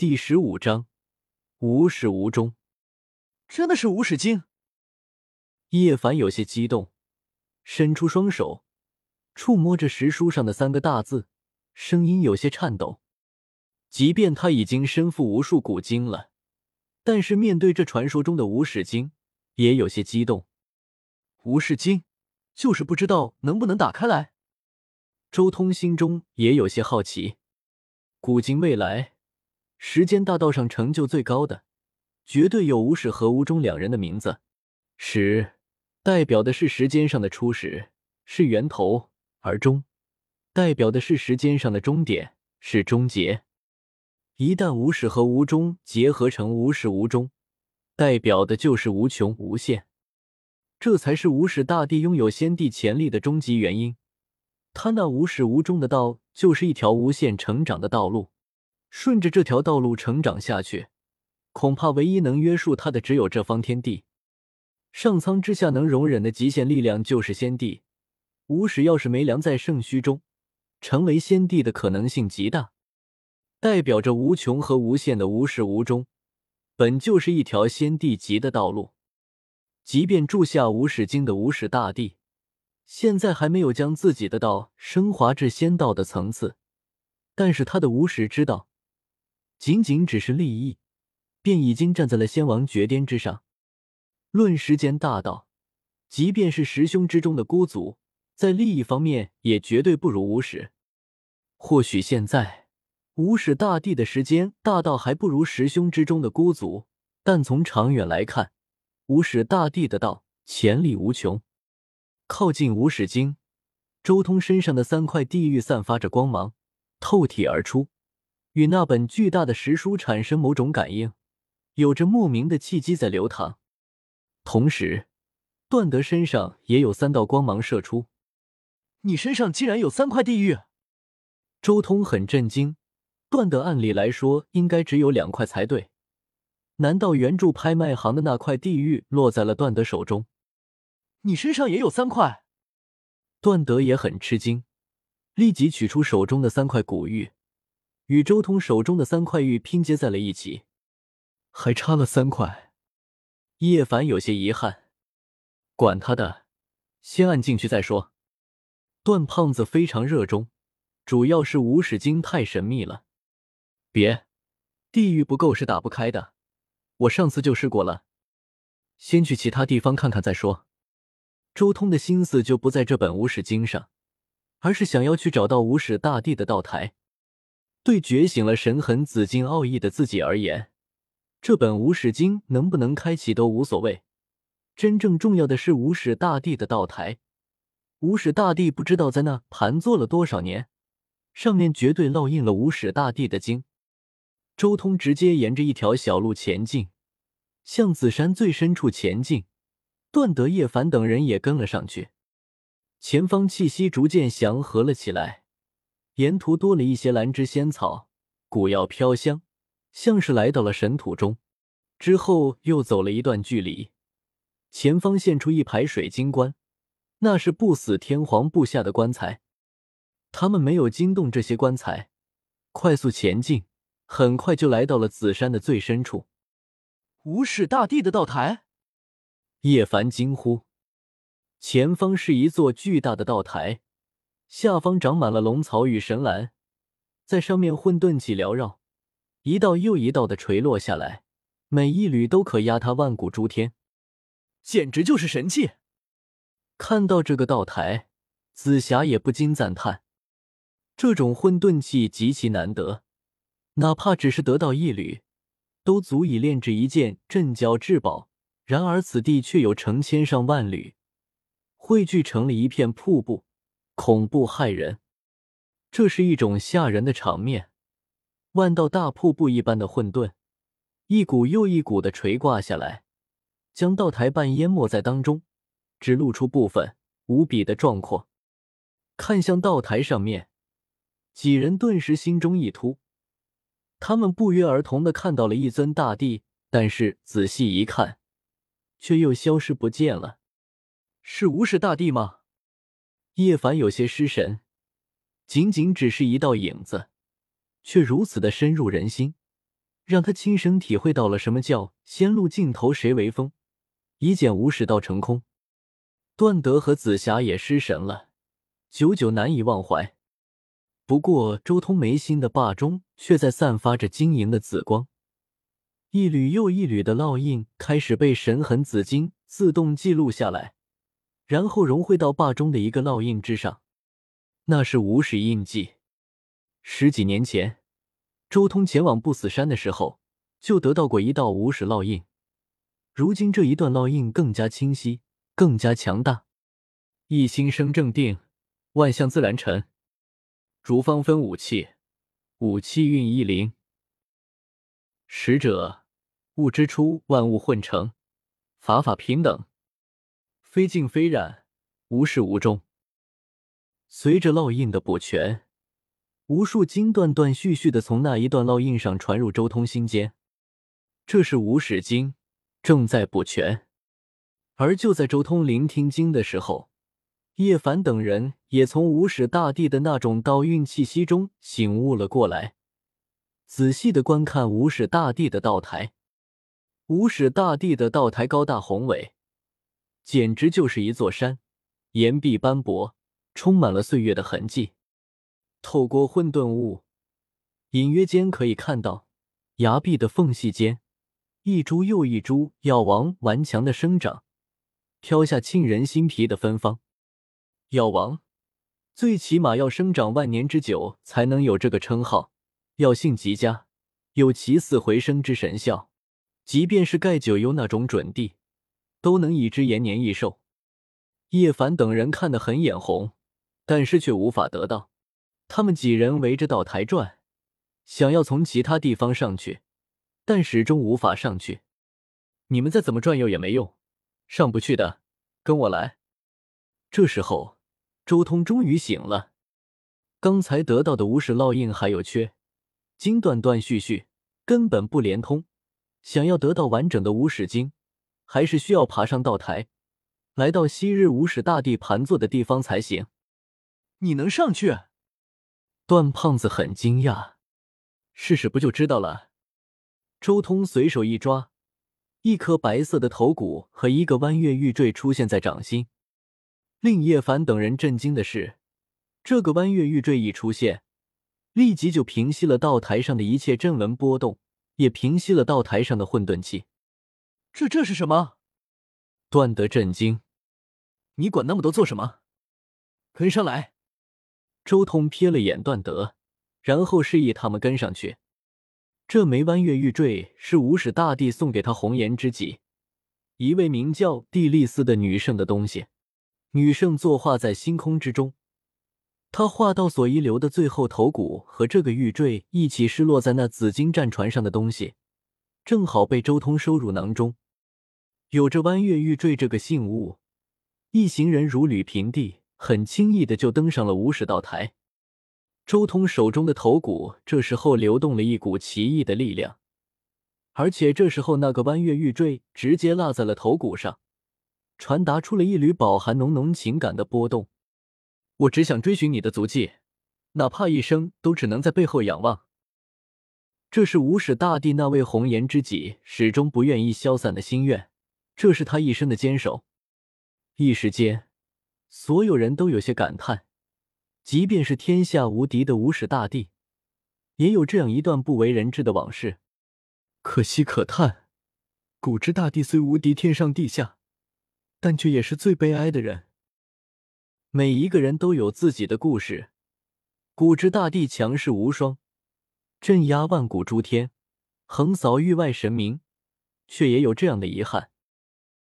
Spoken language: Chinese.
第十五章，无始无终。真的是无始经？叶凡有些激动，伸出双手，触摸着石书上的三个大字，声音有些颤抖。即便他已经身负无数古经了，但是面对这传说中的无始经，也有些激动。无始经，就是不知道能不能打开来。周通心中也有些好奇。古今未来。时间大道上成就最高的，绝对有无始和无终两人的名字。始代表的是时间上的初始，是源头；而终代表的是时间上的终点，是终结。一旦无始和无终结合成无始无终，代表的就是无穷无限。这才是无始大帝拥有先帝潜力的终极原因。他那无始无终的道，就是一条无限成长的道路。顺着这条道路成长下去，恐怕唯一能约束他的只有这方天地。上苍之下能容忍的极限力量就是先帝。无始要是没凉在圣虚中，成为先帝的可能性极大。代表着无穷和无限的无始无终，本就是一条先帝级的道路。即便住下无始经的无始大帝，现在还没有将自己的道升华至仙道的层次，但是他的无始之道。仅仅只是利益，便已经站在了仙王绝巅之上。论时间大道，即便是十兄之中的孤族，在利益方面也绝对不如无始。或许现在无始大帝的时间大道还不如十兄之中的孤族，但从长远来看，无始大帝的道潜力无穷。靠近无始经，周通身上的三块地域散发着光芒，透体而出。与那本巨大的石书产生某种感应，有着莫名的气机在流淌。同时，段德身上也有三道光芒射出。你身上竟然有三块地狱！周通很震惊。段德按理来说应该只有两块才对，难道原著拍卖行的那块地狱落在了段德手中？你身上也有三块？段德也很吃惊，立即取出手中的三块古玉。与周通手中的三块玉拼接在了一起，还差了三块。叶凡有些遗憾，管他的，先按进去再说。段胖子非常热衷，主要是无始经太神秘了。别，地狱不够是打不开的，我上次就试过了。先去其他地方看看再说。周通的心思就不在这本无始经上，而是想要去找到无始大帝的道台。对觉醒了神痕紫金奥义的自己而言，这本无始经能不能开启都无所谓。真正重要的是无始大帝的道台。无始大帝不知道在那盘坐了多少年，上面绝对烙印了无始大帝的经。周通直接沿着一条小路前进，向紫山最深处前进。段德、叶凡等人也跟了上去。前方气息逐渐祥和了起来。沿途多了一些兰芝仙草，古药飘香，像是来到了神土中。之后又走了一段距离，前方现出一排水晶棺，那是不死天皇布下的棺材。他们没有惊动这些棺材，快速前进，很快就来到了紫山的最深处。无始大帝的道台，叶凡惊呼：“前方是一座巨大的道台。”下方长满了龙草与神兰，在上面混沌气缭绕，一道又一道的垂落下来，每一缕都可压塌万古诸天，简直就是神器。看到这个道台，紫霞也不禁赞叹：这种混沌气极其难得，哪怕只是得到一缕，都足以炼制一件镇教至宝。然而此地却有成千上万缕，汇聚成了一片瀑布。恐怖骇人，这是一种吓人的场面。万道大瀑布一般的混沌，一股又一股的垂挂下来，将道台半淹没在当中，只露出部分，无比的壮阔。看向道台上面，几人顿时心中一突，他们不约而同的看到了一尊大帝，但是仔细一看，却又消失不见了。是无始大帝吗？叶凡有些失神，仅仅只是一道影子，却如此的深入人心，让他亲身体会到了什么叫“仙路尽头谁为峰”，一见无始道成空。段德和紫霞也失神了，久久难以忘怀。不过周通眉心的霸中却在散发着晶莹的紫光，一缕又一缕的烙印开始被神痕紫金自动记录下来，然后融汇到坝中的一个烙印之上。那是无始印记。十几年前，周通前往不死山的时候，就得到过一道无始烙印。如今这一段烙印更加清晰，更加强大。一心生正定，万象自然成。逐方分五气，五气运一灵。使者，物之初，万物混成，法法平等，非静非染，无始无终。随着烙印的补全，无数经断断续续的从那一段烙印上传入周通心间。这是无始经，正在补全。而就在周通聆听经的时候，叶凡等人也从无始大帝的那种道运气息中醒悟了过来，仔细的观看无始大帝的道台。无始大帝的道台高大宏伟，简直就是一座山，岩壁斑驳，充满了岁月的痕迹。透过混沌雾，隐约间可以看到崖壁的缝隙间，一株又一株药王顽强的生长，飘下沁人心脾的芬芳。药王，最起码要生长万年之久才能有这个称号。药性极佳，有起死回生之神效。即便是盖九幽那种准地，都能以之延年益寿。叶凡等人看得很眼红，但是却无法得到。他们几人围着岛台转，想要从其他地方上去，但始终无法上去。你们再怎么转悠也没用，上不去的，跟我来。这时候。周通终于醒了，刚才得到的无始烙印还有缺，经断断续续，根本不连通。想要得到完整的无始经，还是需要爬上道台，来到昔日无始大帝盘坐的地方才行。你能上去？段胖子很惊讶，试试不就知道了。周通随手一抓，一颗白色的头骨和一个弯月玉坠出现在掌心。令叶凡等人震惊的是，这个弯月玉坠一出现，立即就平息了道台上的一切阵纹波动，也平息了道台上的混沌气。这这是什么？段德震惊，你管那么多做什么？跟上来！周通瞥了眼段德，然后示意他们跟上去。这枚弯月玉坠是无始大帝送给他红颜知己，一位名叫蒂丽丝的女圣的东西。女圣作画在星空之中，她画到所遗留的最后头骨和这个玉坠一起失落在那紫金战船上的东西，正好被周通收入囊中。有着弯月玉坠这个信物，一行人如履平地，很轻易的就登上了无始道台。周通手中的头骨这时候流动了一股奇异的力量，而且这时候那个弯月玉坠直接落在了头骨上。传达出了一缕饱含浓浓情感的波动。我只想追寻你的足迹，哪怕一生都只能在背后仰望。这是无始大帝那位红颜知己始终不愿意消散的心愿，这是他一生的坚守。一时间，所有人都有些感叹，即便是天下无敌的无始大帝，也有这样一段不为人知的往事。可惜可叹，古之大帝虽无敌天上地下。但却也是最悲哀的人。每一个人都有自己的故事。古之大帝强势无双，镇压万古诸天，横扫域外神明，却也有这样的遗憾。